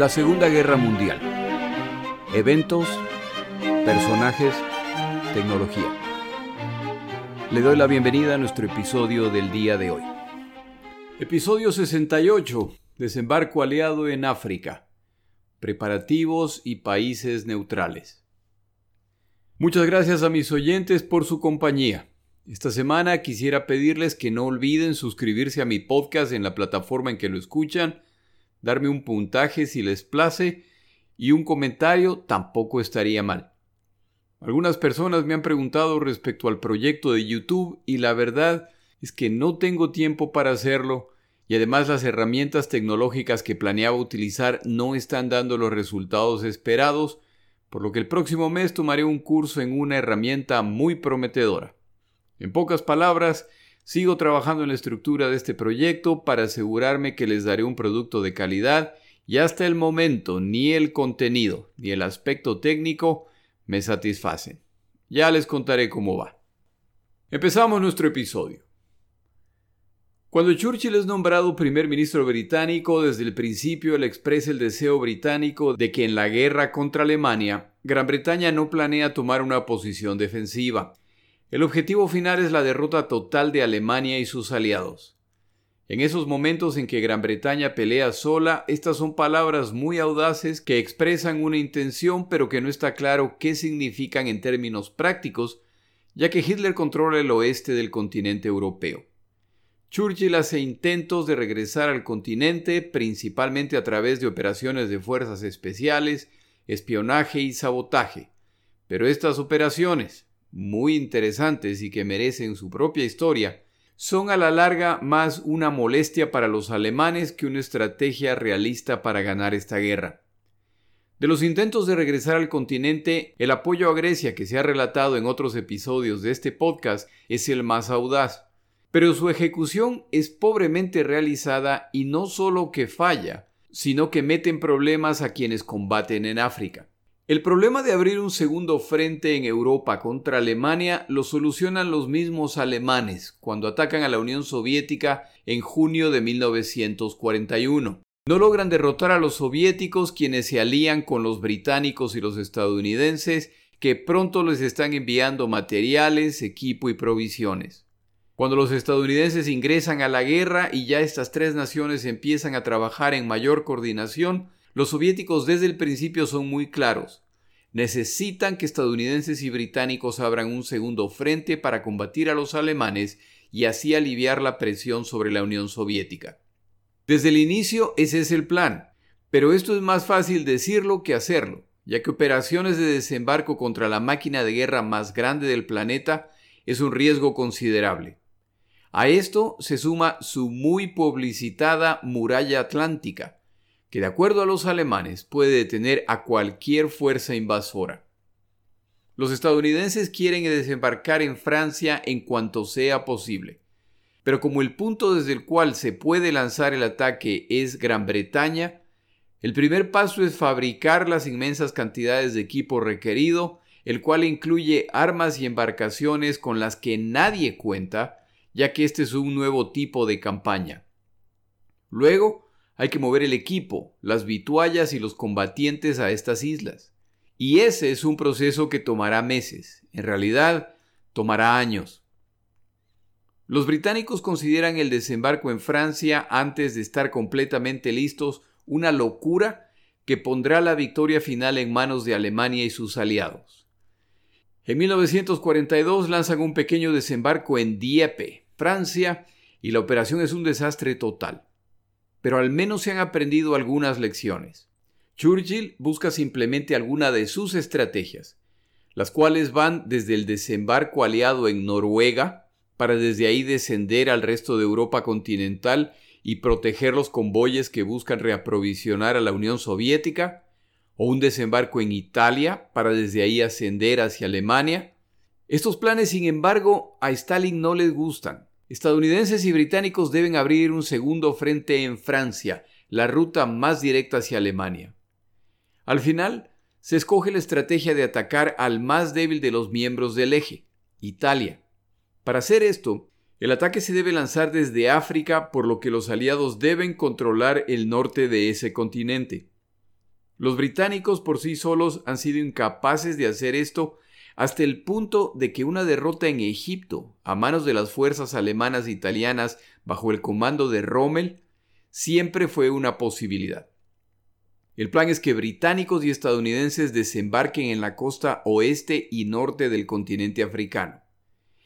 La Segunda Guerra Mundial. Eventos, personajes, tecnología. Le doy la bienvenida a nuestro episodio del día de hoy. Episodio 68. Desembarco aliado en África. Preparativos y países neutrales. Muchas gracias a mis oyentes por su compañía. Esta semana quisiera pedirles que no olviden suscribirse a mi podcast en la plataforma en que lo escuchan, darme un puntaje si les place y un comentario tampoco estaría mal. Algunas personas me han preguntado respecto al proyecto de YouTube y la verdad es que no tengo tiempo para hacerlo y además las herramientas tecnológicas que planeaba utilizar no están dando los resultados esperados, por lo que el próximo mes tomaré un curso en una herramienta muy prometedora. En pocas palabras, sigo trabajando en la estructura de este proyecto para asegurarme que les daré un producto de calidad y hasta el momento ni el contenido ni el aspecto técnico me satisfacen. Ya les contaré cómo va. Empezamos nuestro episodio. Cuando Churchill es nombrado primer ministro británico, desde el principio él expresa el deseo británico de que en la guerra contra Alemania, Gran Bretaña no planea tomar una posición defensiva, el objetivo final es la derrota total de Alemania y sus aliados. En esos momentos en que Gran Bretaña pelea sola, estas son palabras muy audaces que expresan una intención pero que no está claro qué significan en términos prácticos, ya que Hitler controla el oeste del continente europeo. Churchill hace intentos de regresar al continente principalmente a través de operaciones de fuerzas especiales, espionaje y sabotaje. Pero estas operaciones, muy interesantes y que merecen su propia historia, son a la larga más una molestia para los alemanes que una estrategia realista para ganar esta guerra. De los intentos de regresar al continente, el apoyo a Grecia que se ha relatado en otros episodios de este podcast es el más audaz, pero su ejecución es pobremente realizada y no solo que falla, sino que mete en problemas a quienes combaten en África. El problema de abrir un segundo frente en Europa contra Alemania lo solucionan los mismos alemanes cuando atacan a la Unión Soviética en junio de 1941. No logran derrotar a los soviéticos quienes se alían con los británicos y los estadounidenses que pronto les están enviando materiales, equipo y provisiones. Cuando los estadounidenses ingresan a la guerra y ya estas tres naciones empiezan a trabajar en mayor coordinación, los soviéticos desde el principio son muy claros. Necesitan que estadounidenses y británicos abran un segundo frente para combatir a los alemanes y así aliviar la presión sobre la Unión Soviética. Desde el inicio ese es el plan, pero esto es más fácil decirlo que hacerlo, ya que operaciones de desembarco contra la máquina de guerra más grande del planeta es un riesgo considerable. A esto se suma su muy publicitada muralla atlántica, que de acuerdo a los alemanes puede detener a cualquier fuerza invasora. Los estadounidenses quieren desembarcar en Francia en cuanto sea posible, pero como el punto desde el cual se puede lanzar el ataque es Gran Bretaña, el primer paso es fabricar las inmensas cantidades de equipo requerido, el cual incluye armas y embarcaciones con las que nadie cuenta, ya que este es un nuevo tipo de campaña. Luego, hay que mover el equipo, las vituallas y los combatientes a estas islas. Y ese es un proceso que tomará meses, en realidad tomará años. Los británicos consideran el desembarco en Francia antes de estar completamente listos una locura que pondrá la victoria final en manos de Alemania y sus aliados. En 1942 lanzan un pequeño desembarco en Dieppe, Francia, y la operación es un desastre total pero al menos se han aprendido algunas lecciones. Churchill busca simplemente alguna de sus estrategias, las cuales van desde el desembarco aliado en Noruega, para desde ahí descender al resto de Europa continental y proteger los convoyes que buscan reaprovisionar a la Unión Soviética, o un desembarco en Italia para desde ahí ascender hacia Alemania. Estos planes, sin embargo, a Stalin no les gustan. Estadounidenses y británicos deben abrir un segundo frente en Francia, la ruta más directa hacia Alemania. Al final, se escoge la estrategia de atacar al más débil de los miembros del eje, Italia. Para hacer esto, el ataque se debe lanzar desde África, por lo que los aliados deben controlar el norte de ese continente. Los británicos por sí solos han sido incapaces de hacer esto hasta el punto de que una derrota en Egipto a manos de las fuerzas alemanas e italianas bajo el comando de Rommel siempre fue una posibilidad. El plan es que británicos y estadounidenses desembarquen en la costa oeste y norte del continente africano.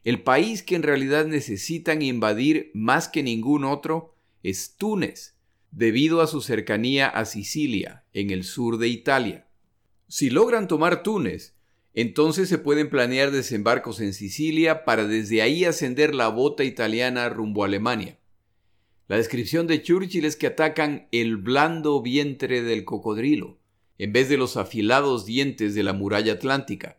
El país que en realidad necesitan invadir más que ningún otro es Túnez, debido a su cercanía a Sicilia, en el sur de Italia. Si logran tomar Túnez, entonces se pueden planear desembarcos en Sicilia para desde ahí ascender la bota italiana rumbo a Alemania. La descripción de Churchill es que atacan el blando vientre del cocodrilo, en vez de los afilados dientes de la muralla atlántica.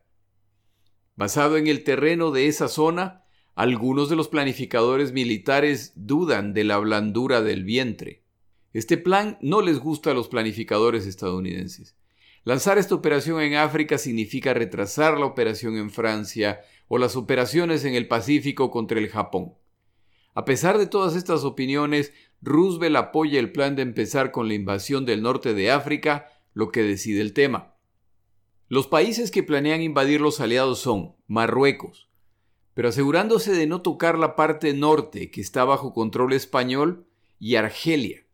Basado en el terreno de esa zona, algunos de los planificadores militares dudan de la blandura del vientre. Este plan no les gusta a los planificadores estadounidenses. Lanzar esta operación en África significa retrasar la operación en Francia o las operaciones en el Pacífico contra el Japón. A pesar de todas estas opiniones, Roosevelt apoya el plan de empezar con la invasión del norte de África, lo que decide el tema. Los países que planean invadir los aliados son Marruecos, pero asegurándose de no tocar la parte norte que está bajo control español, y Argelia.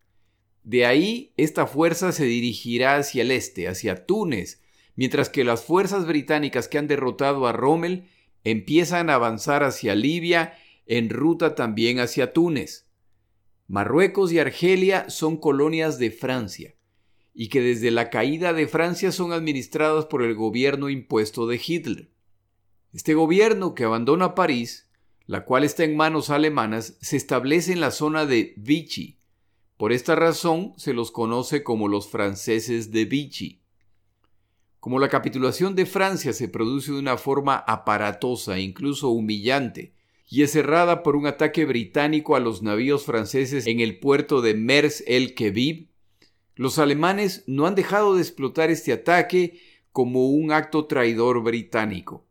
De ahí, esta fuerza se dirigirá hacia el este, hacia Túnez, mientras que las fuerzas británicas que han derrotado a Rommel empiezan a avanzar hacia Libia en ruta también hacia Túnez. Marruecos y Argelia son colonias de Francia, y que desde la caída de Francia son administradas por el gobierno impuesto de Hitler. Este gobierno que abandona París, la cual está en manos alemanas, se establece en la zona de Vichy. Por esta razón se los conoce como los franceses de Vichy. Como la capitulación de Francia se produce de una forma aparatosa incluso humillante, y es cerrada por un ataque británico a los navíos franceses en el puerto de Mers el Kebib, los alemanes no han dejado de explotar este ataque como un acto traidor británico.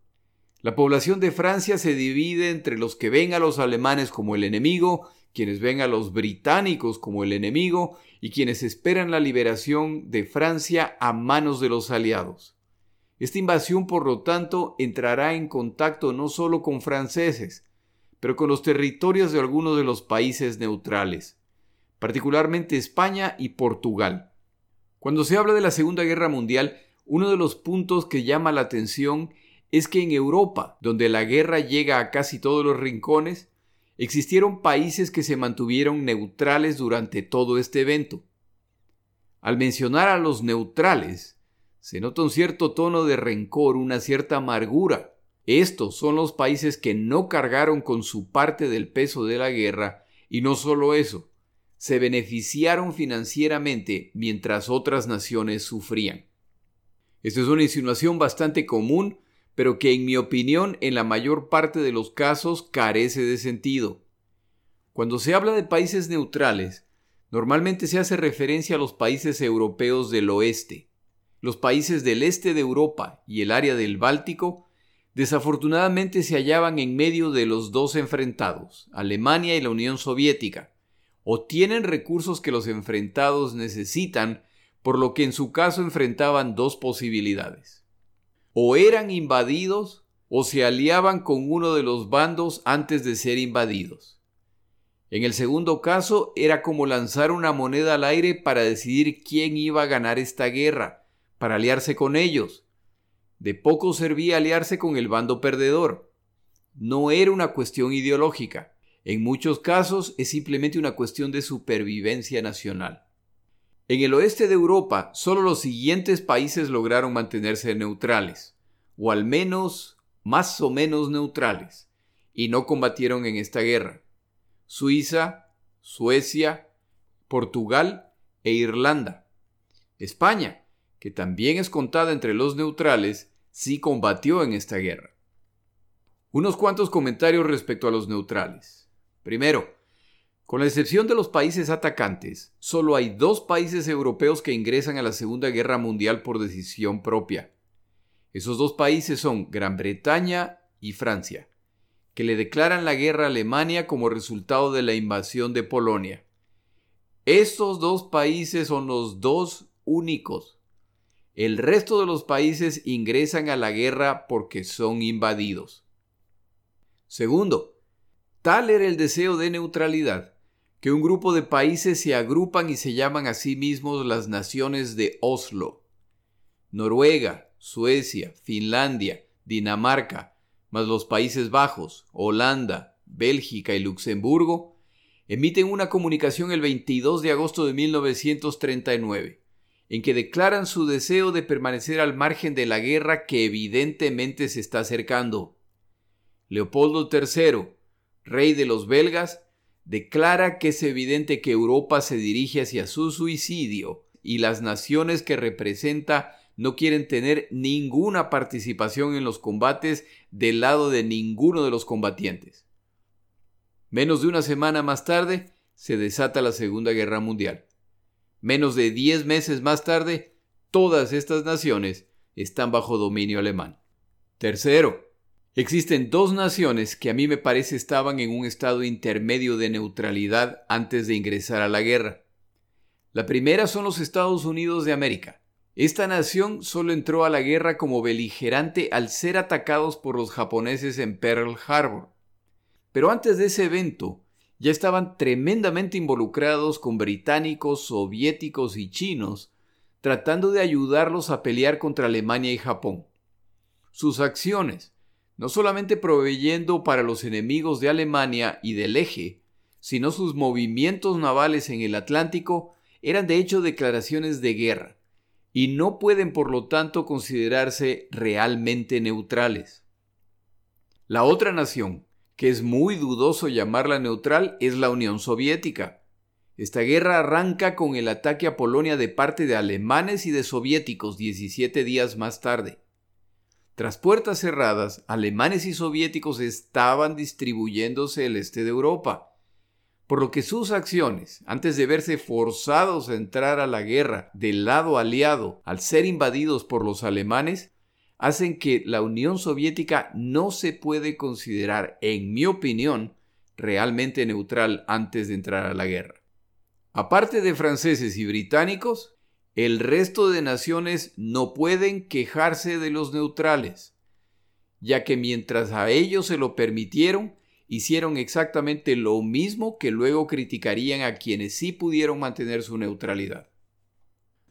La población de Francia se divide entre los que ven a los alemanes como el enemigo, quienes ven a los británicos como el enemigo y quienes esperan la liberación de Francia a manos de los aliados. Esta invasión, por lo tanto, entrará en contacto no solo con franceses, pero con los territorios de algunos de los países neutrales, particularmente España y Portugal. Cuando se habla de la Segunda Guerra Mundial, uno de los puntos que llama la atención es que en Europa, donde la guerra llega a casi todos los rincones, existieron países que se mantuvieron neutrales durante todo este evento. Al mencionar a los neutrales, se nota un cierto tono de rencor, una cierta amargura, estos son los países que no cargaron con su parte del peso de la guerra y no solo eso, se beneficiaron financieramente mientras otras naciones sufrían. Esta es una insinuación bastante común, pero que en mi opinión en la mayor parte de los casos carece de sentido. Cuando se habla de países neutrales, normalmente se hace referencia a los países europeos del oeste. Los países del este de Europa y el área del Báltico desafortunadamente se hallaban en medio de los dos enfrentados, Alemania y la Unión Soviética, o tienen recursos que los enfrentados necesitan, por lo que en su caso enfrentaban dos posibilidades. O eran invadidos o se aliaban con uno de los bandos antes de ser invadidos. En el segundo caso era como lanzar una moneda al aire para decidir quién iba a ganar esta guerra, para aliarse con ellos, de poco servía aliarse con el bando perdedor. No era una cuestión ideológica. En muchos casos es simplemente una cuestión de supervivencia nacional. En el oeste de Europa, solo los siguientes países lograron mantenerse neutrales, o al menos más o menos neutrales, y no combatieron en esta guerra. Suiza, Suecia, Portugal e Irlanda. España, que también es contada entre los neutrales, sí combatió en esta guerra. Unos cuantos comentarios respecto a los neutrales. Primero, con la excepción de los países atacantes, solo hay dos países europeos que ingresan a la Segunda Guerra Mundial por decisión propia. Esos dos países son Gran Bretaña y Francia, que le declaran la guerra a Alemania como resultado de la invasión de Polonia. Estos dos países son los dos únicos el resto de los países ingresan a la guerra porque son invadidos. Segundo, tal era el deseo de neutralidad que un grupo de países se agrupan y se llaman a sí mismos las naciones de Oslo. Noruega, Suecia, Finlandia, Dinamarca, más los Países Bajos, Holanda, Bélgica y Luxemburgo, emiten una comunicación el 22 de agosto de 1939, en que declaran su deseo de permanecer al margen de la guerra que evidentemente se está acercando. Leopoldo III, rey de los belgas, declara que es evidente que Europa se dirige hacia su suicidio y las naciones que representa no quieren tener ninguna participación en los combates del lado de ninguno de los combatientes. Menos de una semana más tarde se desata la Segunda Guerra Mundial. Menos de diez meses más tarde, todas estas naciones están bajo dominio alemán. Tercero, existen dos naciones que a mí me parece estaban en un estado intermedio de neutralidad antes de ingresar a la guerra. La primera son los Estados Unidos de América. Esta nación solo entró a la guerra como beligerante al ser atacados por los japoneses en Pearl Harbor. Pero antes de ese evento, ya estaban tremendamente involucrados con británicos, soviéticos y chinos, tratando de ayudarlos a pelear contra Alemania y Japón. Sus acciones, no solamente proveyendo para los enemigos de Alemania y del eje, sino sus movimientos navales en el Atlántico, eran de hecho declaraciones de guerra y no pueden por lo tanto considerarse realmente neutrales. La otra nación, que es muy dudoso llamarla neutral, es la Unión Soviética. Esta guerra arranca con el ataque a Polonia de parte de alemanes y de soviéticos 17 días más tarde. Tras puertas cerradas, alemanes y soviéticos estaban distribuyéndose el este de Europa por lo que sus acciones, antes de verse forzados a entrar a la guerra del lado aliado al ser invadidos por los alemanes, hacen que la Unión Soviética no se puede considerar, en mi opinión, realmente neutral antes de entrar a la guerra. Aparte de franceses y británicos, el resto de naciones no pueden quejarse de los neutrales, ya que mientras a ellos se lo permitieron, hicieron exactamente lo mismo que luego criticarían a quienes sí pudieron mantener su neutralidad.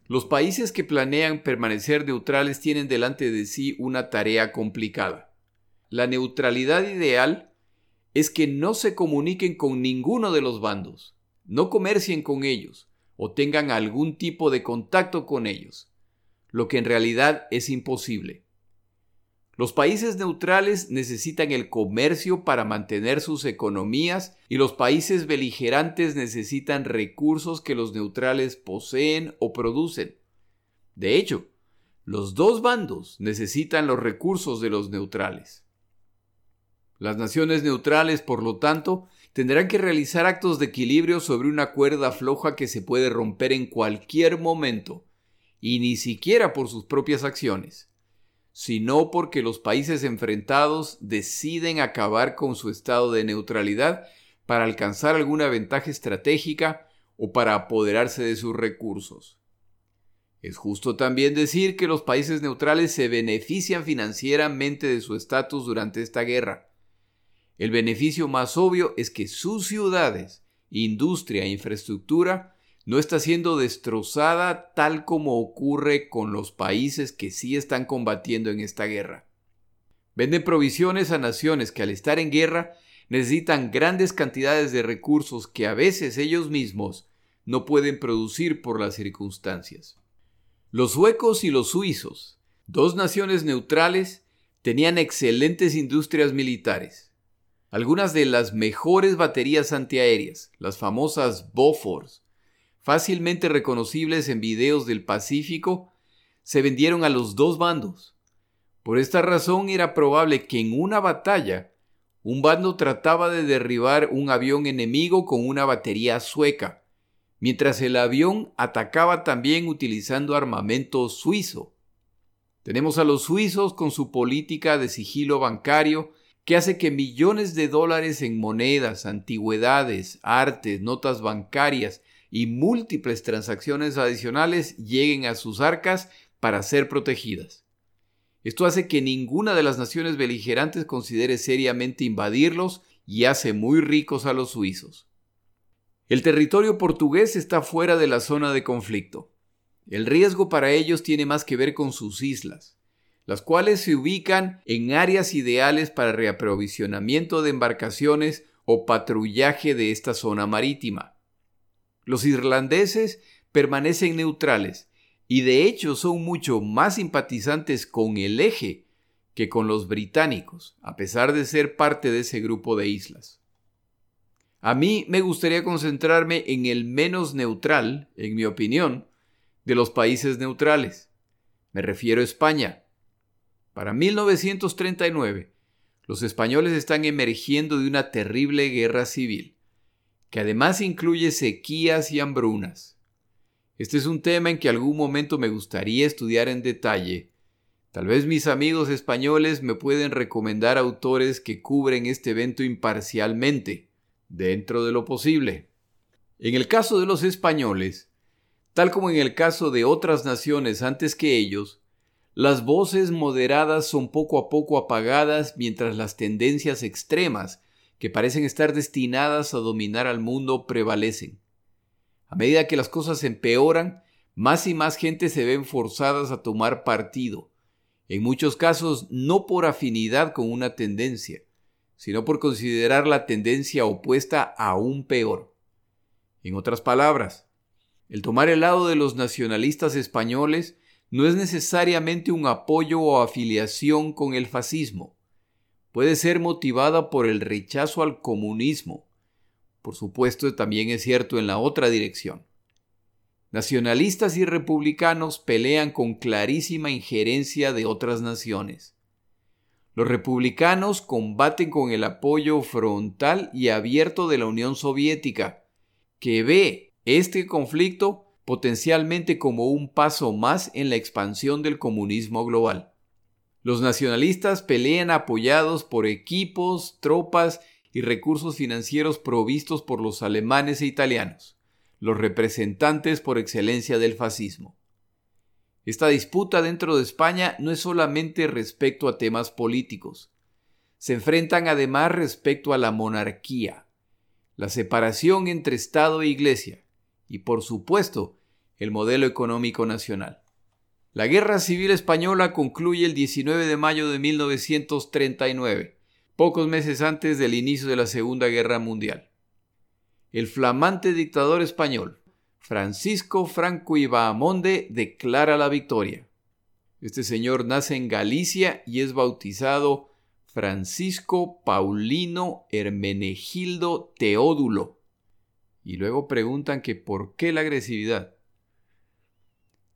Los países que planean permanecer neutrales tienen delante de sí una tarea complicada. La neutralidad ideal es que no se comuniquen con ninguno de los bandos, no comercien con ellos o tengan algún tipo de contacto con ellos, lo que en realidad es imposible. Los países neutrales necesitan el comercio para mantener sus economías y los países beligerantes necesitan recursos que los neutrales poseen o producen. De hecho, los dos bandos necesitan los recursos de los neutrales. Las naciones neutrales, por lo tanto, tendrán que realizar actos de equilibrio sobre una cuerda floja que se puede romper en cualquier momento, y ni siquiera por sus propias acciones sino porque los países enfrentados deciden acabar con su estado de neutralidad para alcanzar alguna ventaja estratégica o para apoderarse de sus recursos. Es justo también decir que los países neutrales se benefician financieramente de su estatus durante esta guerra. El beneficio más obvio es que sus ciudades, industria e infraestructura no está siendo destrozada tal como ocurre con los países que sí están combatiendo en esta guerra. Venden provisiones a naciones que al estar en guerra necesitan grandes cantidades de recursos que a veces ellos mismos no pueden producir por las circunstancias. Los suecos y los suizos, dos naciones neutrales, tenían excelentes industrias militares. Algunas de las mejores baterías antiaéreas, las famosas Bofors, fácilmente reconocibles en videos del Pacífico, se vendieron a los dos bandos. Por esta razón era probable que en una batalla un bando trataba de derribar un avión enemigo con una batería sueca, mientras el avión atacaba también utilizando armamento suizo. Tenemos a los suizos con su política de sigilo bancario que hace que millones de dólares en monedas, antigüedades, artes, notas bancarias y múltiples transacciones adicionales lleguen a sus arcas para ser protegidas. Esto hace que ninguna de las naciones beligerantes considere seriamente invadirlos y hace muy ricos a los suizos. El territorio portugués está fuera de la zona de conflicto. El riesgo para ellos tiene más que ver con sus islas, las cuales se ubican en áreas ideales para reaprovisionamiento de embarcaciones o patrullaje de esta zona marítima. Los irlandeses permanecen neutrales y de hecho son mucho más simpatizantes con el eje que con los británicos, a pesar de ser parte de ese grupo de islas. A mí me gustaría concentrarme en el menos neutral, en mi opinión, de los países neutrales. Me refiero a España. Para 1939, los españoles están emergiendo de una terrible guerra civil, que además incluye sequías y hambrunas. Este es un tema en que algún momento me gustaría estudiar en detalle. Tal vez mis amigos españoles me pueden recomendar autores que cubren este evento imparcialmente, dentro de lo posible. En el caso de los españoles, tal como en el caso de otras naciones antes que ellos, las voces moderadas son poco a poco apagadas mientras las tendencias extremas, que parecen estar destinadas a dominar al mundo, prevalecen. A medida que las cosas empeoran, más y más gente se ven forzadas a tomar partido, en muchos casos no por afinidad con una tendencia, sino por considerar la tendencia opuesta aún peor. En otras palabras, el tomar el lado de los nacionalistas españoles no es necesariamente un apoyo o afiliación con el fascismo. Puede ser motivada por el rechazo al comunismo, por supuesto, también es cierto en la otra dirección. Nacionalistas y republicanos pelean con clarísima injerencia de otras naciones. Los republicanos combaten con el apoyo frontal y abierto de la Unión Soviética, que ve este conflicto potencialmente como un paso más en la expansión del comunismo global. Los nacionalistas pelean apoyados por equipos, tropas y recursos financieros provistos por los alemanes e italianos, los representantes por excelencia del fascismo. Esta disputa dentro de España no es solamente respecto a temas políticos, se enfrentan además respecto a la monarquía, la separación entre Estado e Iglesia y, por supuesto, el modelo económico nacional. La Guerra Civil Española concluye el 19 de mayo de 1939 pocos meses antes del inicio de la Segunda Guerra Mundial. El flamante dictador español, Francisco Franco y declara la victoria. Este señor nace en Galicia y es bautizado Francisco Paulino Hermenegildo Teodulo. Y luego preguntan que por qué la agresividad.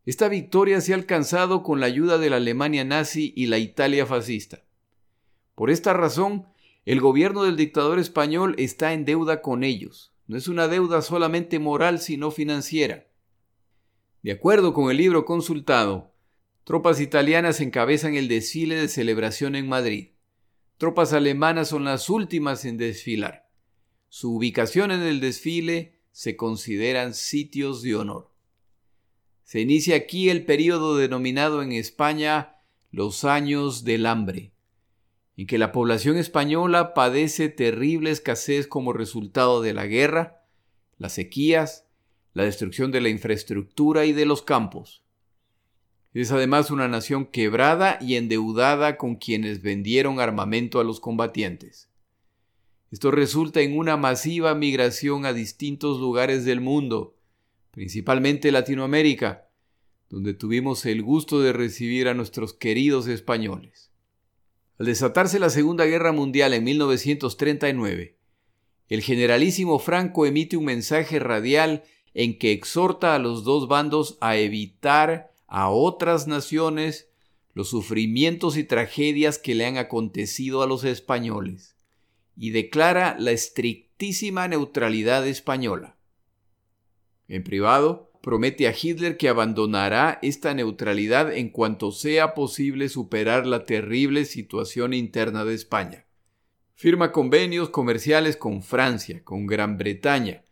Esta victoria se ha alcanzado con la ayuda de la Alemania nazi y la Italia fascista. Por esta razón, el gobierno del dictador español está en deuda con ellos. No es una deuda solamente moral, sino financiera. De acuerdo con el libro consultado, tropas italianas encabezan el desfile de celebración en Madrid. Tropas alemanas son las últimas en desfilar. Su ubicación en el desfile se consideran sitios de honor. Se inicia aquí el periodo denominado en España los años del hambre en que la población española padece terrible escasez como resultado de la guerra, las sequías, la destrucción de la infraestructura y de los campos. Es además una nación quebrada y endeudada con quienes vendieron armamento a los combatientes. Esto resulta en una masiva migración a distintos lugares del mundo, principalmente Latinoamérica, donde tuvimos el gusto de recibir a nuestros queridos españoles. Al desatarse la Segunda Guerra Mundial en 1939, el generalísimo Franco emite un mensaje radial en que exhorta a los dos bandos a evitar a otras naciones los sufrimientos y tragedias que le han acontecido a los españoles, y declara la estrictísima neutralidad española. En privado, promete a Hitler que abandonará esta neutralidad en cuanto sea posible superar la terrible situación interna de España. Firma convenios comerciales con Francia, con Gran Bretaña,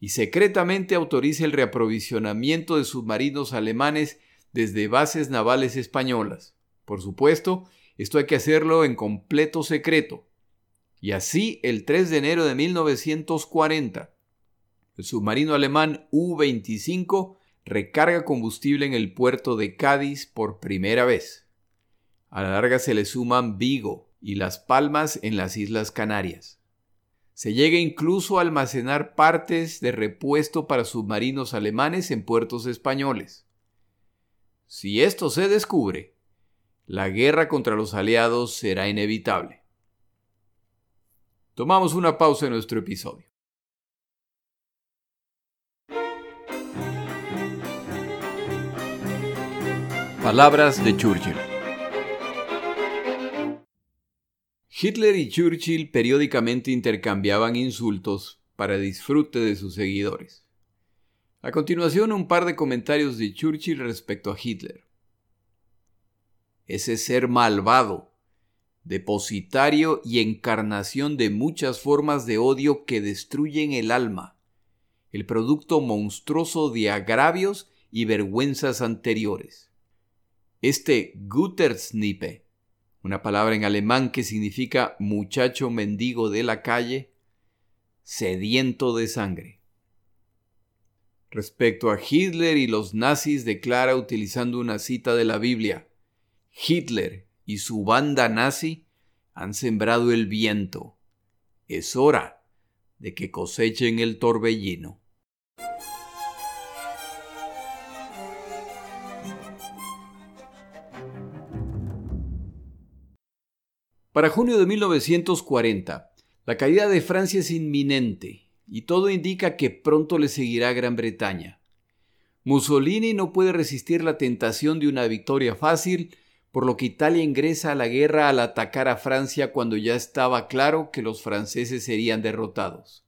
y secretamente autoriza el reaprovisionamiento de submarinos alemanes desde bases navales españolas. Por supuesto, esto hay que hacerlo en completo secreto. Y así, el 3 de enero de 1940, el submarino alemán U-25 recarga combustible en el puerto de Cádiz por primera vez. A la larga se le suman Vigo y Las Palmas en las Islas Canarias. Se llega incluso a almacenar partes de repuesto para submarinos alemanes en puertos españoles. Si esto se descubre, la guerra contra los aliados será inevitable. Tomamos una pausa en nuestro episodio. Palabras de Churchill. Hitler y Churchill periódicamente intercambiaban insultos para disfrute de sus seguidores. A continuación, un par de comentarios de Churchill respecto a Hitler. Ese ser malvado, depositario y encarnación de muchas formas de odio que destruyen el alma, el producto monstruoso de agravios y vergüenzas anteriores. Este Guttersnippe, una palabra en alemán que significa muchacho mendigo de la calle, sediento de sangre. Respecto a Hitler y los nazis declara utilizando una cita de la Biblia, Hitler y su banda nazi han sembrado el viento. Es hora de que cosechen el torbellino. Para junio de 1940, la caída de Francia es inminente y todo indica que pronto le seguirá Gran Bretaña. Mussolini no puede resistir la tentación de una victoria fácil, por lo que Italia ingresa a la guerra al atacar a Francia cuando ya estaba claro que los franceses serían derrotados.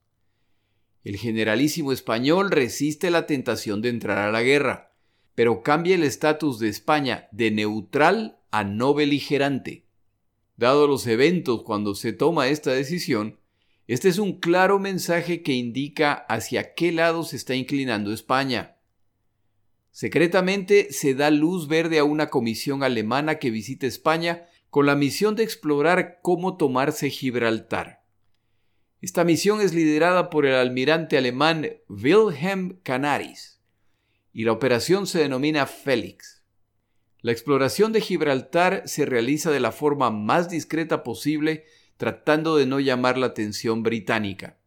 El generalísimo español resiste la tentación de entrar a la guerra, pero cambia el estatus de España de neutral a no beligerante. Dado los eventos cuando se toma esta decisión, este es un claro mensaje que indica hacia qué lado se está inclinando España. Secretamente se da luz verde a una comisión alemana que visita España con la misión de explorar cómo tomarse Gibraltar. Esta misión es liderada por el almirante alemán Wilhelm Canaris y la operación se denomina Félix. La exploración de Gibraltar se realiza de la forma más discreta posible, tratando de no llamar la atención británica.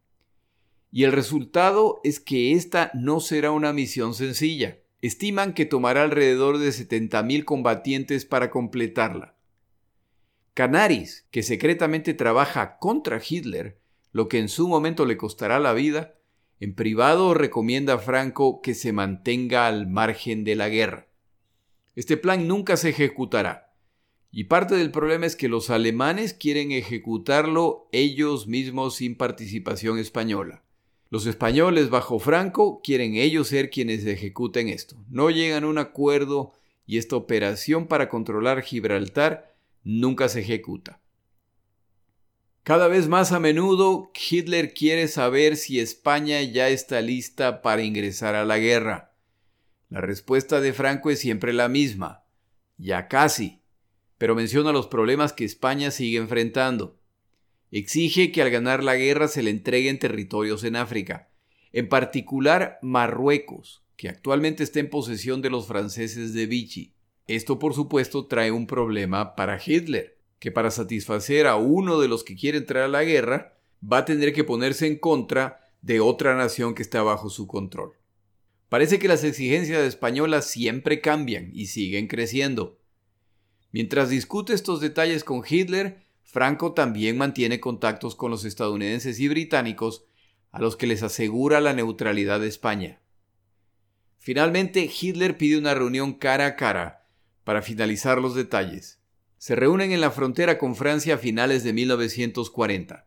Y el resultado es que esta no será una misión sencilla. Estiman que tomará alrededor de 70.000 combatientes para completarla. Canaris, que secretamente trabaja contra Hitler, lo que en su momento le costará la vida, en privado recomienda a Franco que se mantenga al margen de la guerra. Este plan nunca se ejecutará. Y parte del problema es que los alemanes quieren ejecutarlo ellos mismos sin participación española. Los españoles bajo Franco quieren ellos ser quienes ejecuten esto. No llegan a un acuerdo y esta operación para controlar Gibraltar nunca se ejecuta. Cada vez más a menudo Hitler quiere saber si España ya está lista para ingresar a la guerra. La respuesta de Franco es siempre la misma, ya casi, pero menciona los problemas que España sigue enfrentando. Exige que al ganar la guerra se le entreguen territorios en África, en particular Marruecos, que actualmente está en posesión de los franceses de Vichy. Esto por supuesto trae un problema para Hitler, que para satisfacer a uno de los que quiere entrar a la guerra, va a tener que ponerse en contra de otra nación que está bajo su control. Parece que las exigencias españolas siempre cambian y siguen creciendo. Mientras discute estos detalles con Hitler, Franco también mantiene contactos con los estadounidenses y británicos a los que les asegura la neutralidad de España. Finalmente, Hitler pide una reunión cara a cara para finalizar los detalles. Se reúnen en la frontera con Francia a finales de 1940.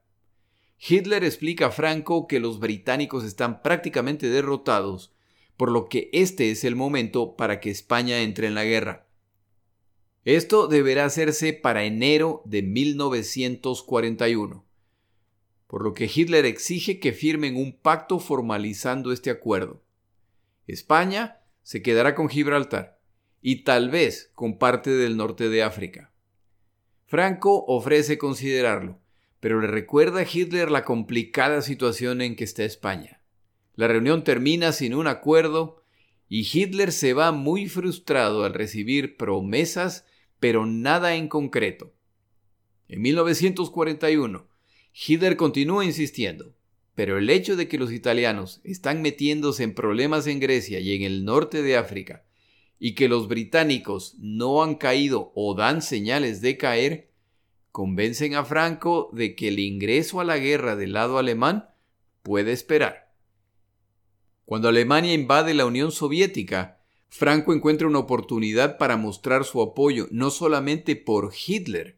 Hitler explica a Franco que los británicos están prácticamente derrotados por lo que este es el momento para que España entre en la guerra. Esto deberá hacerse para enero de 1941, por lo que Hitler exige que firmen un pacto formalizando este acuerdo. España se quedará con Gibraltar y tal vez con parte del norte de África. Franco ofrece considerarlo, pero le recuerda a Hitler la complicada situación en que está España. La reunión termina sin un acuerdo y Hitler se va muy frustrado al recibir promesas, pero nada en concreto. En 1941, Hitler continúa insistiendo, pero el hecho de que los italianos están metiéndose en problemas en Grecia y en el norte de África y que los británicos no han caído o dan señales de caer, convencen a Franco de que el ingreso a la guerra del lado alemán puede esperar. Cuando Alemania invade la Unión Soviética, Franco encuentra una oportunidad para mostrar su apoyo no solamente por Hitler,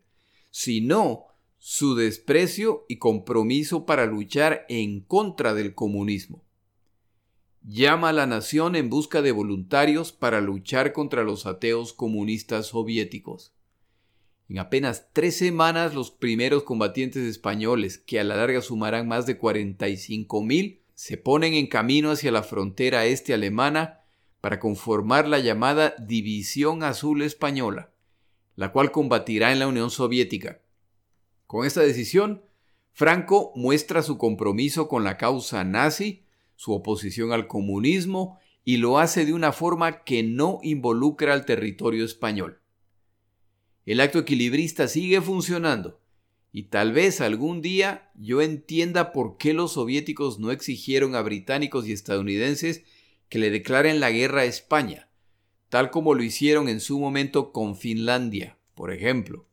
sino su desprecio y compromiso para luchar en contra del comunismo llama a la nación en busca de voluntarios para luchar contra los ateos comunistas soviéticos. En apenas tres semanas los primeros combatientes españoles, que a la larga sumarán más de 45 mil, se ponen en camino hacia la frontera este alemana para conformar la llamada División Azul Española, la cual combatirá en la Unión Soviética. Con esta decisión, Franco muestra su compromiso con la causa nazi su oposición al comunismo y lo hace de una forma que no involucra al territorio español. El acto equilibrista sigue funcionando y tal vez algún día yo entienda por qué los soviéticos no exigieron a británicos y estadounidenses que le declaren la guerra a España, tal como lo hicieron en su momento con Finlandia, por ejemplo.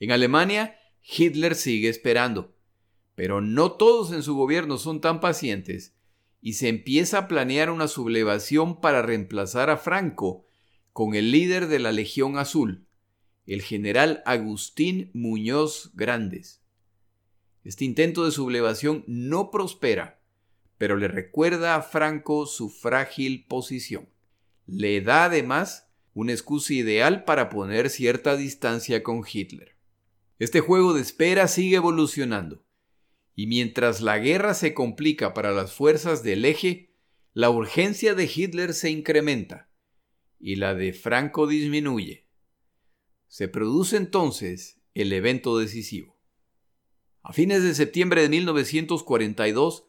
En Alemania, Hitler sigue esperando, pero no todos en su gobierno son tan pacientes y se empieza a planear una sublevación para reemplazar a Franco con el líder de la Legión Azul, el general Agustín Muñoz Grandes. Este intento de sublevación no prospera, pero le recuerda a Franco su frágil posición. Le da además una excusa ideal para poner cierta distancia con Hitler. Este juego de espera sigue evolucionando y mientras la guerra se complica para las fuerzas del eje, la urgencia de Hitler se incrementa y la de Franco disminuye. Se produce entonces el evento decisivo. A fines de septiembre de 1942,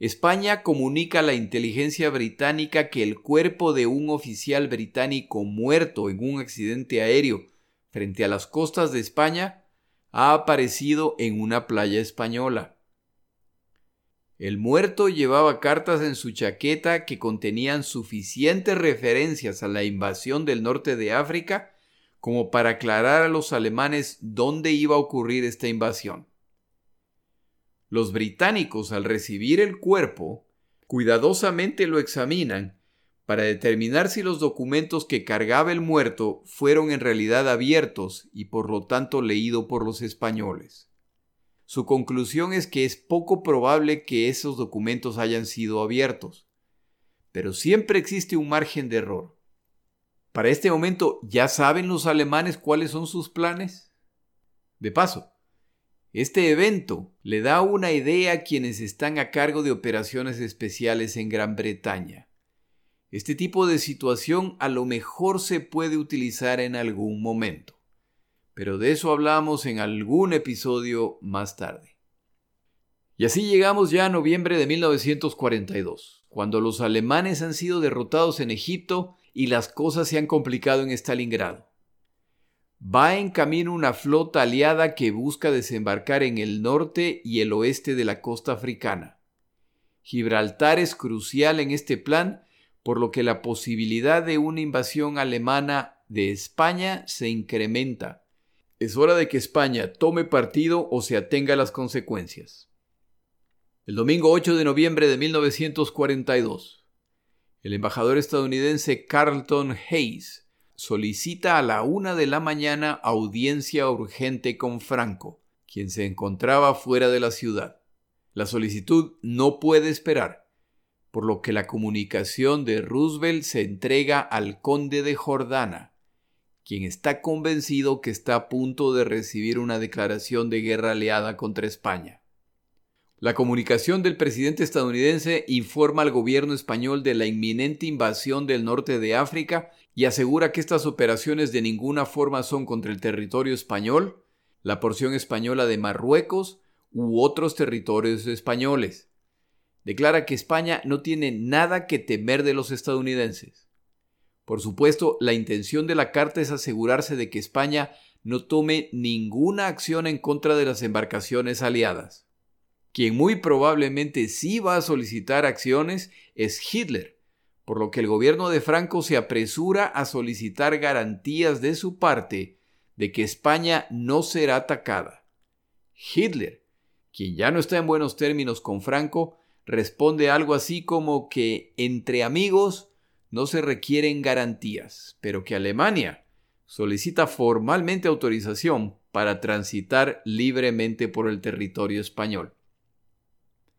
España comunica a la inteligencia británica que el cuerpo de un oficial británico muerto en un accidente aéreo frente a las costas de España ha aparecido en una playa española. El muerto llevaba cartas en su chaqueta que contenían suficientes referencias a la invasión del norte de África como para aclarar a los alemanes dónde iba a ocurrir esta invasión. Los británicos al recibir el cuerpo, cuidadosamente lo examinan para determinar si los documentos que cargaba el muerto fueron en realidad abiertos y por lo tanto leído por los españoles. Su conclusión es que es poco probable que esos documentos hayan sido abiertos, pero siempre existe un margen de error. Para este momento, ¿ya saben los alemanes cuáles son sus planes? De paso, este evento le da una idea a quienes están a cargo de operaciones especiales en Gran Bretaña. Este tipo de situación a lo mejor se puede utilizar en algún momento pero de eso hablamos en algún episodio más tarde. Y así llegamos ya a noviembre de 1942, cuando los alemanes han sido derrotados en Egipto y las cosas se han complicado en Stalingrado. Va en camino una flota aliada que busca desembarcar en el norte y el oeste de la costa africana. Gibraltar es crucial en este plan, por lo que la posibilidad de una invasión alemana de España se incrementa es hora de que España tome partido o se atenga a las consecuencias. El domingo 8 de noviembre de 1942, el embajador estadounidense Carlton Hayes solicita a la una de la mañana audiencia urgente con Franco, quien se encontraba fuera de la ciudad. La solicitud no puede esperar, por lo que la comunicación de Roosevelt se entrega al conde de Jordana, quien está convencido que está a punto de recibir una declaración de guerra aliada contra España. La comunicación del presidente estadounidense informa al gobierno español de la inminente invasión del norte de África y asegura que estas operaciones de ninguna forma son contra el territorio español, la porción española de Marruecos u otros territorios españoles. Declara que España no tiene nada que temer de los estadounidenses. Por supuesto, la intención de la carta es asegurarse de que España no tome ninguna acción en contra de las embarcaciones aliadas. Quien muy probablemente sí va a solicitar acciones es Hitler, por lo que el gobierno de Franco se apresura a solicitar garantías de su parte de que España no será atacada. Hitler, quien ya no está en buenos términos con Franco, responde algo así como que entre amigos no se requieren garantías, pero que Alemania solicita formalmente autorización para transitar libremente por el territorio español.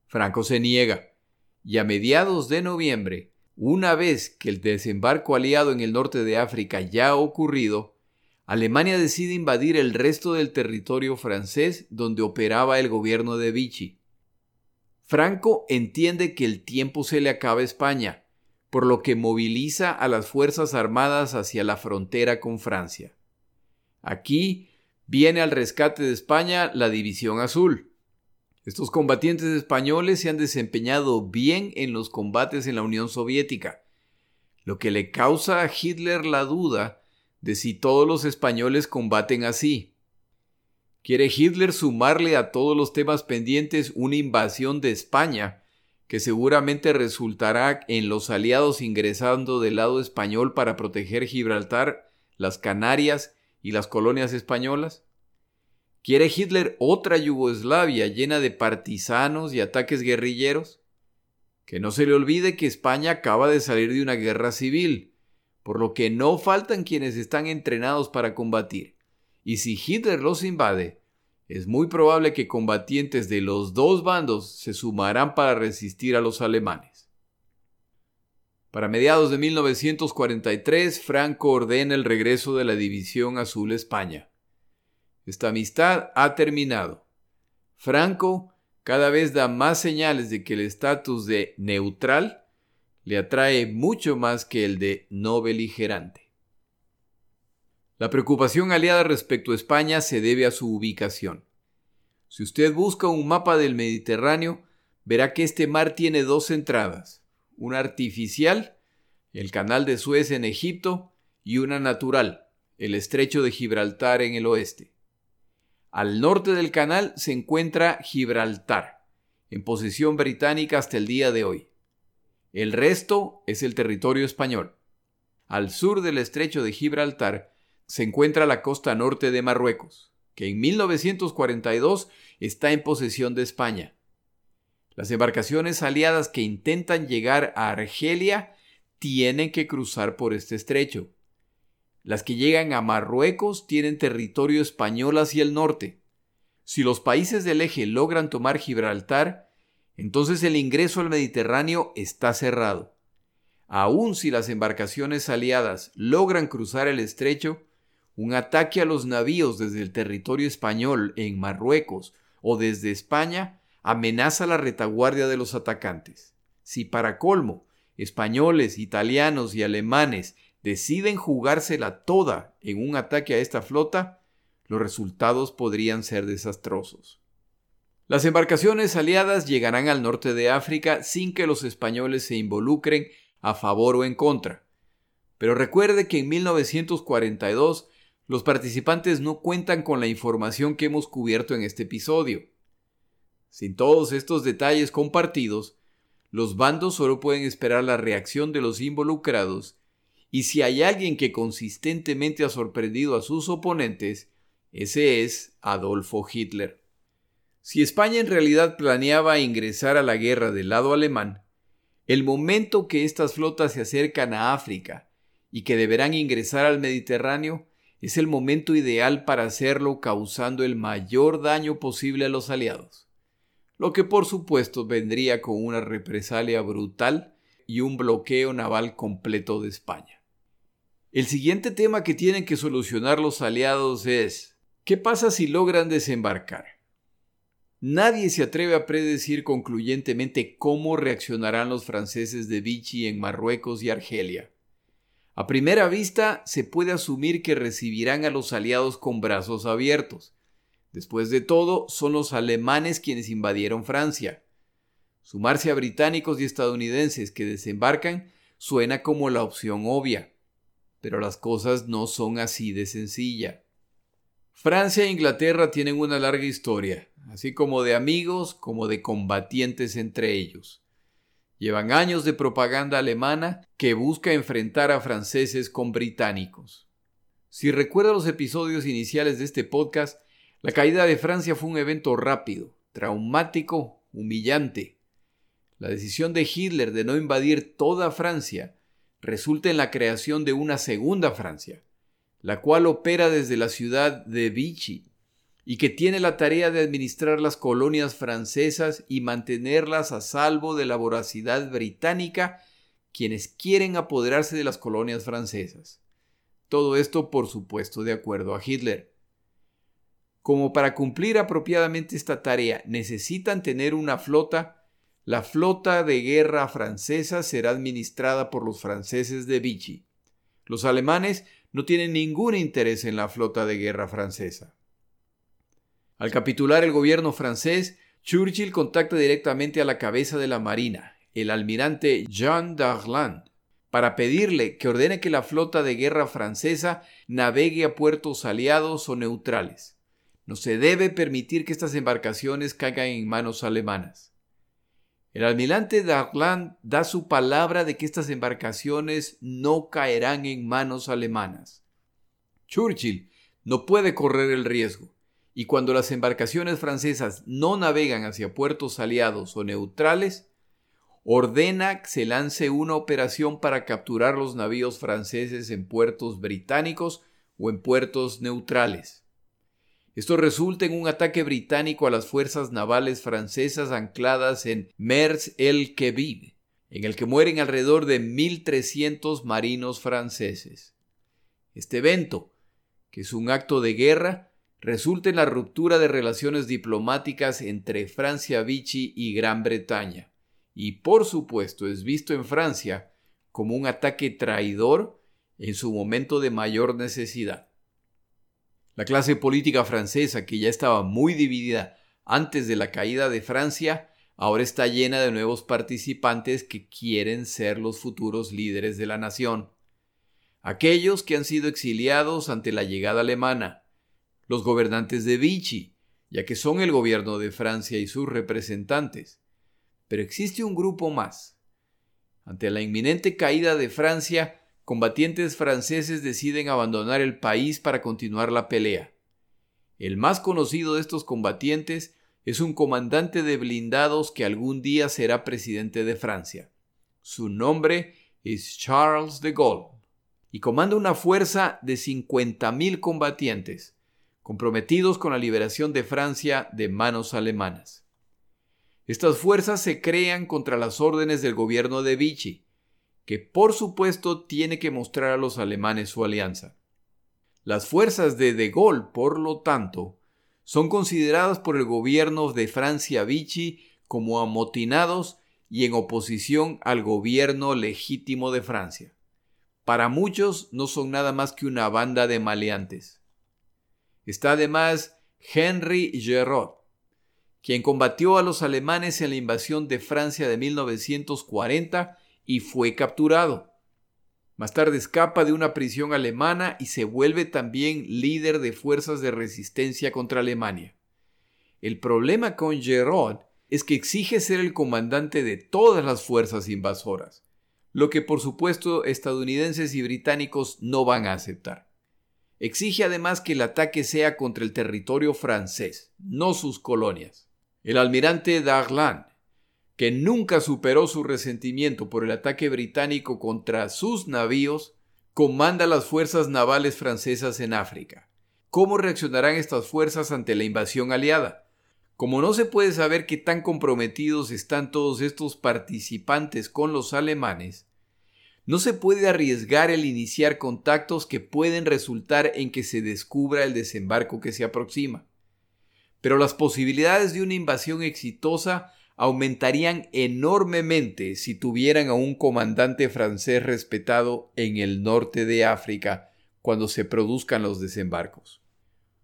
Franco se niega y a mediados de noviembre una vez que el desembarco aliado en el norte de África ya ha ocurrido, Alemania decide invadir el resto del territorio francés donde operaba el gobierno de Vichy. Franco entiende que el tiempo se le acaba a España, por lo que moviliza a las Fuerzas Armadas hacia la frontera con Francia. Aquí viene al rescate de España la División Azul, estos combatientes españoles se han desempeñado bien en los combates en la Unión Soviética, lo que le causa a Hitler la duda de si todos los españoles combaten así. Quiere Hitler sumarle a todos los temas pendientes una invasión de España, que seguramente resultará en los aliados ingresando del lado español para proteger Gibraltar, las Canarias y las colonias españolas? ¿Quiere Hitler otra Yugoslavia llena de partisanos y ataques guerrilleros? Que no se le olvide que España acaba de salir de una guerra civil, por lo que no faltan quienes están entrenados para combatir. Y si Hitler los invade, es muy probable que combatientes de los dos bandos se sumarán para resistir a los alemanes. Para mediados de 1943, Franco ordena el regreso de la División Azul España. Esta amistad ha terminado. Franco cada vez da más señales de que el estatus de neutral le atrae mucho más que el de no beligerante. La preocupación aliada respecto a España se debe a su ubicación. Si usted busca un mapa del Mediterráneo, verá que este mar tiene dos entradas, una artificial, el canal de Suez en Egipto, y una natural, el estrecho de Gibraltar en el oeste. Al norte del canal se encuentra Gibraltar, en posesión británica hasta el día de hoy. El resto es el territorio español. Al sur del estrecho de Gibraltar se encuentra la costa norte de Marruecos, que en 1942 está en posesión de España. Las embarcaciones aliadas que intentan llegar a Argelia tienen que cruzar por este estrecho. Las que llegan a Marruecos tienen territorio español hacia el norte. Si los países del eje logran tomar Gibraltar, entonces el ingreso al Mediterráneo está cerrado. Aun si las embarcaciones aliadas logran cruzar el estrecho, un ataque a los navíos desde el territorio español en Marruecos o desde España amenaza la retaguardia de los atacantes. Si para colmo, españoles, italianos y alemanes deciden jugársela toda en un ataque a esta flota, los resultados podrían ser desastrosos. Las embarcaciones aliadas llegarán al norte de África sin que los españoles se involucren a favor o en contra. Pero recuerde que en 1942 los participantes no cuentan con la información que hemos cubierto en este episodio. Sin todos estos detalles compartidos, los bandos solo pueden esperar la reacción de los involucrados y si hay alguien que consistentemente ha sorprendido a sus oponentes, ese es Adolfo Hitler. Si España en realidad planeaba ingresar a la guerra del lado alemán, el momento que estas flotas se acercan a África y que deberán ingresar al Mediterráneo es el momento ideal para hacerlo causando el mayor daño posible a los aliados, lo que por supuesto vendría con una represalia brutal y un bloqueo naval completo de España. El siguiente tema que tienen que solucionar los aliados es, ¿qué pasa si logran desembarcar? Nadie se atreve a predecir concluyentemente cómo reaccionarán los franceses de Vichy en Marruecos y Argelia. A primera vista se puede asumir que recibirán a los aliados con brazos abiertos. Después de todo, son los alemanes quienes invadieron Francia. Sumarse a británicos y estadounidenses que desembarcan suena como la opción obvia, pero las cosas no son así de sencilla. Francia e Inglaterra tienen una larga historia, así como de amigos como de combatientes entre ellos. Llevan años de propaganda alemana que busca enfrentar a franceses con británicos. Si recuerda los episodios iniciales de este podcast, la caída de Francia fue un evento rápido, traumático, humillante. La decisión de Hitler de no invadir toda Francia resulta en la creación de una segunda Francia, la cual opera desde la ciudad de Vichy y que tiene la tarea de administrar las colonias francesas y mantenerlas a salvo de la voracidad británica quienes quieren apoderarse de las colonias francesas. Todo esto, por supuesto, de acuerdo a Hitler. Como para cumplir apropiadamente esta tarea necesitan tener una flota, la flota de guerra francesa será administrada por los franceses de Vichy. Los alemanes no tienen ningún interés en la flota de guerra francesa. Al capitular el gobierno francés, Churchill contacta directamente a la cabeza de la Marina, el almirante Jean Darlan, para pedirle que ordene que la flota de guerra francesa navegue a puertos aliados o neutrales. No se debe permitir que estas embarcaciones caigan en manos alemanas. El almirante Darlan da su palabra de que estas embarcaciones no caerán en manos alemanas. Churchill no puede correr el riesgo y cuando las embarcaciones francesas no navegan hacia puertos aliados o neutrales, ordena que se lance una operación para capturar los navíos franceses en puertos británicos o en puertos neutrales. Esto resulta en un ataque británico a las fuerzas navales francesas ancladas en Mers el Kebib, en el que mueren alrededor de 1.300 marinos franceses. Este evento, que es un acto de guerra, resulta en la ruptura de relaciones diplomáticas entre Francia Vichy y Gran Bretaña, y por supuesto es visto en Francia como un ataque traidor en su momento de mayor necesidad. La clase política francesa, que ya estaba muy dividida antes de la caída de Francia, ahora está llena de nuevos participantes que quieren ser los futuros líderes de la nación. Aquellos que han sido exiliados ante la llegada alemana, los gobernantes de Vichy, ya que son el gobierno de Francia y sus representantes. Pero existe un grupo más. Ante la inminente caída de Francia, combatientes franceses deciden abandonar el país para continuar la pelea. El más conocido de estos combatientes es un comandante de blindados que algún día será presidente de Francia. Su nombre es Charles de Gaulle y comanda una fuerza de 50.000 combatientes comprometidos con la liberación de Francia de manos alemanas. Estas fuerzas se crean contra las órdenes del gobierno de Vichy, que por supuesto tiene que mostrar a los alemanes su alianza. Las fuerzas de De Gaulle, por lo tanto, son consideradas por el gobierno de Francia Vichy como amotinados y en oposición al gobierno legítimo de Francia. Para muchos no son nada más que una banda de maleantes. Está además Henry Giraud, quien combatió a los alemanes en la invasión de Francia de 1940 y fue capturado. Más tarde escapa de una prisión alemana y se vuelve también líder de fuerzas de resistencia contra Alemania. El problema con Giraud es que exige ser el comandante de todas las fuerzas invasoras, lo que por supuesto estadounidenses y británicos no van a aceptar. Exige además que el ataque sea contra el territorio francés, no sus colonias. El almirante Darlan, que nunca superó su resentimiento por el ataque británico contra sus navíos, comanda las fuerzas navales francesas en África. ¿Cómo reaccionarán estas fuerzas ante la invasión aliada? Como no se puede saber qué tan comprometidos están todos estos participantes con los alemanes, no se puede arriesgar el iniciar contactos que pueden resultar en que se descubra el desembarco que se aproxima. Pero las posibilidades de una invasión exitosa aumentarían enormemente si tuvieran a un comandante francés respetado en el norte de África cuando se produzcan los desembarcos.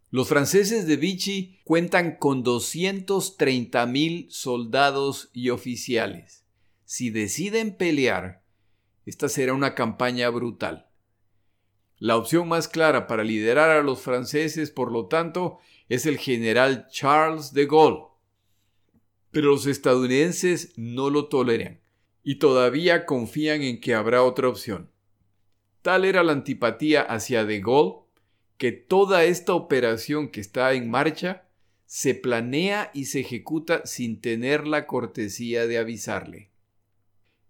Los franceses de Vichy cuentan con 230.000 soldados y oficiales. Si deciden pelear, esta será una campaña brutal. La opción más clara para liderar a los franceses, por lo tanto, es el general Charles de Gaulle. Pero los estadounidenses no lo toleran y todavía confían en que habrá otra opción. Tal era la antipatía hacia de Gaulle que toda esta operación que está en marcha se planea y se ejecuta sin tener la cortesía de avisarle.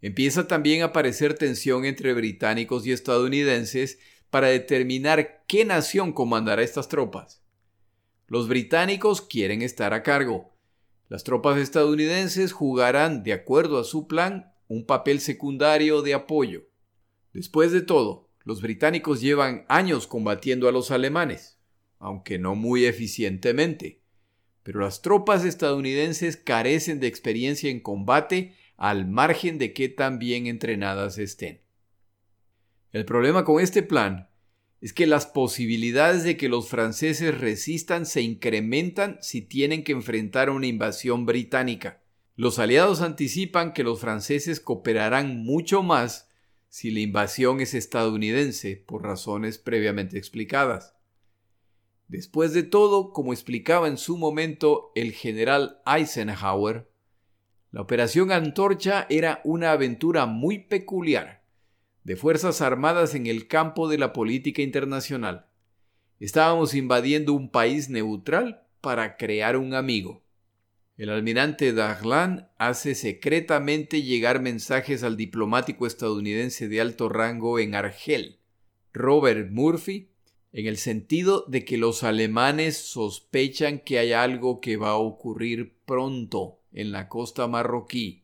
Empieza también a aparecer tensión entre británicos y estadounidenses para determinar qué nación comandará estas tropas. Los británicos quieren estar a cargo. Las tropas estadounidenses jugarán, de acuerdo a su plan, un papel secundario de apoyo. Después de todo, los británicos llevan años combatiendo a los alemanes, aunque no muy eficientemente. Pero las tropas estadounidenses carecen de experiencia en combate al margen de que tan bien entrenadas estén. El problema con este plan es que las posibilidades de que los franceses resistan se incrementan si tienen que enfrentar una invasión británica. Los aliados anticipan que los franceses cooperarán mucho más si la invasión es estadounidense, por razones previamente explicadas. Después de todo, como explicaba en su momento el general Eisenhower, la Operación Antorcha era una aventura muy peculiar de Fuerzas Armadas en el campo de la política internacional. Estábamos invadiendo un país neutral para crear un amigo. El almirante Darlan hace secretamente llegar mensajes al diplomático estadounidense de alto rango en Argel, Robert Murphy, en el sentido de que los alemanes sospechan que hay algo que va a ocurrir pronto en la costa marroquí.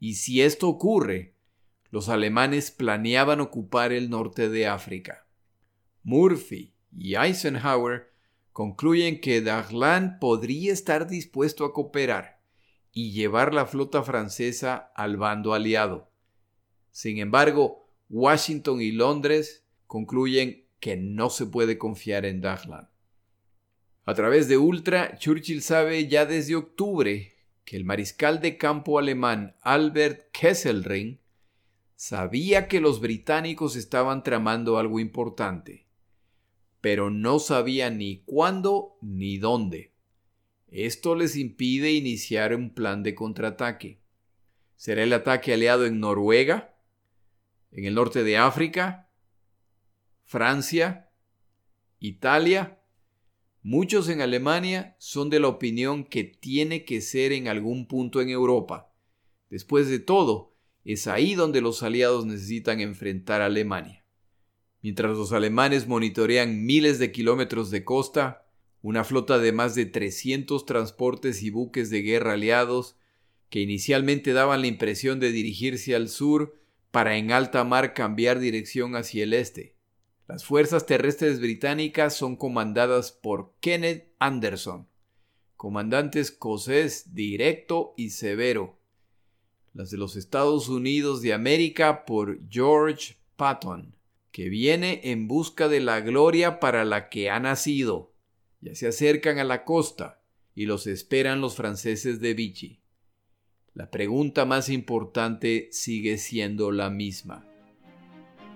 Y si esto ocurre, los alemanes planeaban ocupar el norte de África. Murphy y Eisenhower concluyen que Darlan podría estar dispuesto a cooperar y llevar la flota francesa al bando aliado. Sin embargo, Washington y Londres concluyen que no se puede confiar en Darlan. A través de Ultra, Churchill sabe ya desde octubre que el mariscal de campo alemán Albert Kesselring Sabía que los británicos estaban tramando algo importante, pero no sabía ni cuándo ni dónde. Esto les impide iniciar un plan de contraataque. ¿Será el ataque aliado en Noruega? ¿En el norte de África? ¿Francia? ¿Italia? Muchos en Alemania son de la opinión que tiene que ser en algún punto en Europa. Después de todo, es ahí donde los aliados necesitan enfrentar a Alemania. Mientras los alemanes monitorean miles de kilómetros de costa, una flota de más de 300 transportes y buques de guerra aliados, que inicialmente daban la impresión de dirigirse al sur para en alta mar cambiar dirección hacia el este. Las fuerzas terrestres británicas son comandadas por Kenneth Anderson, comandante escocés directo y severo, las de los Estados Unidos de América por George Patton, que viene en busca de la gloria para la que ha nacido. Ya se acercan a la costa y los esperan los franceses de Vichy. La pregunta más importante sigue siendo la misma.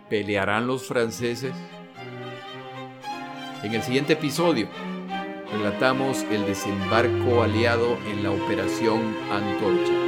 ¿Pelearán los franceses? En el siguiente episodio relatamos el desembarco aliado en la Operación Antorcha.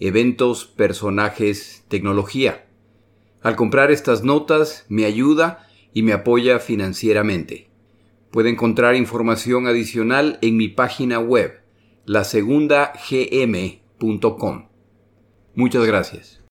eventos, personajes, tecnología. Al comprar estas notas me ayuda y me apoya financieramente. Puede encontrar información adicional en mi página web, lasegundagm.com. Muchas gracias.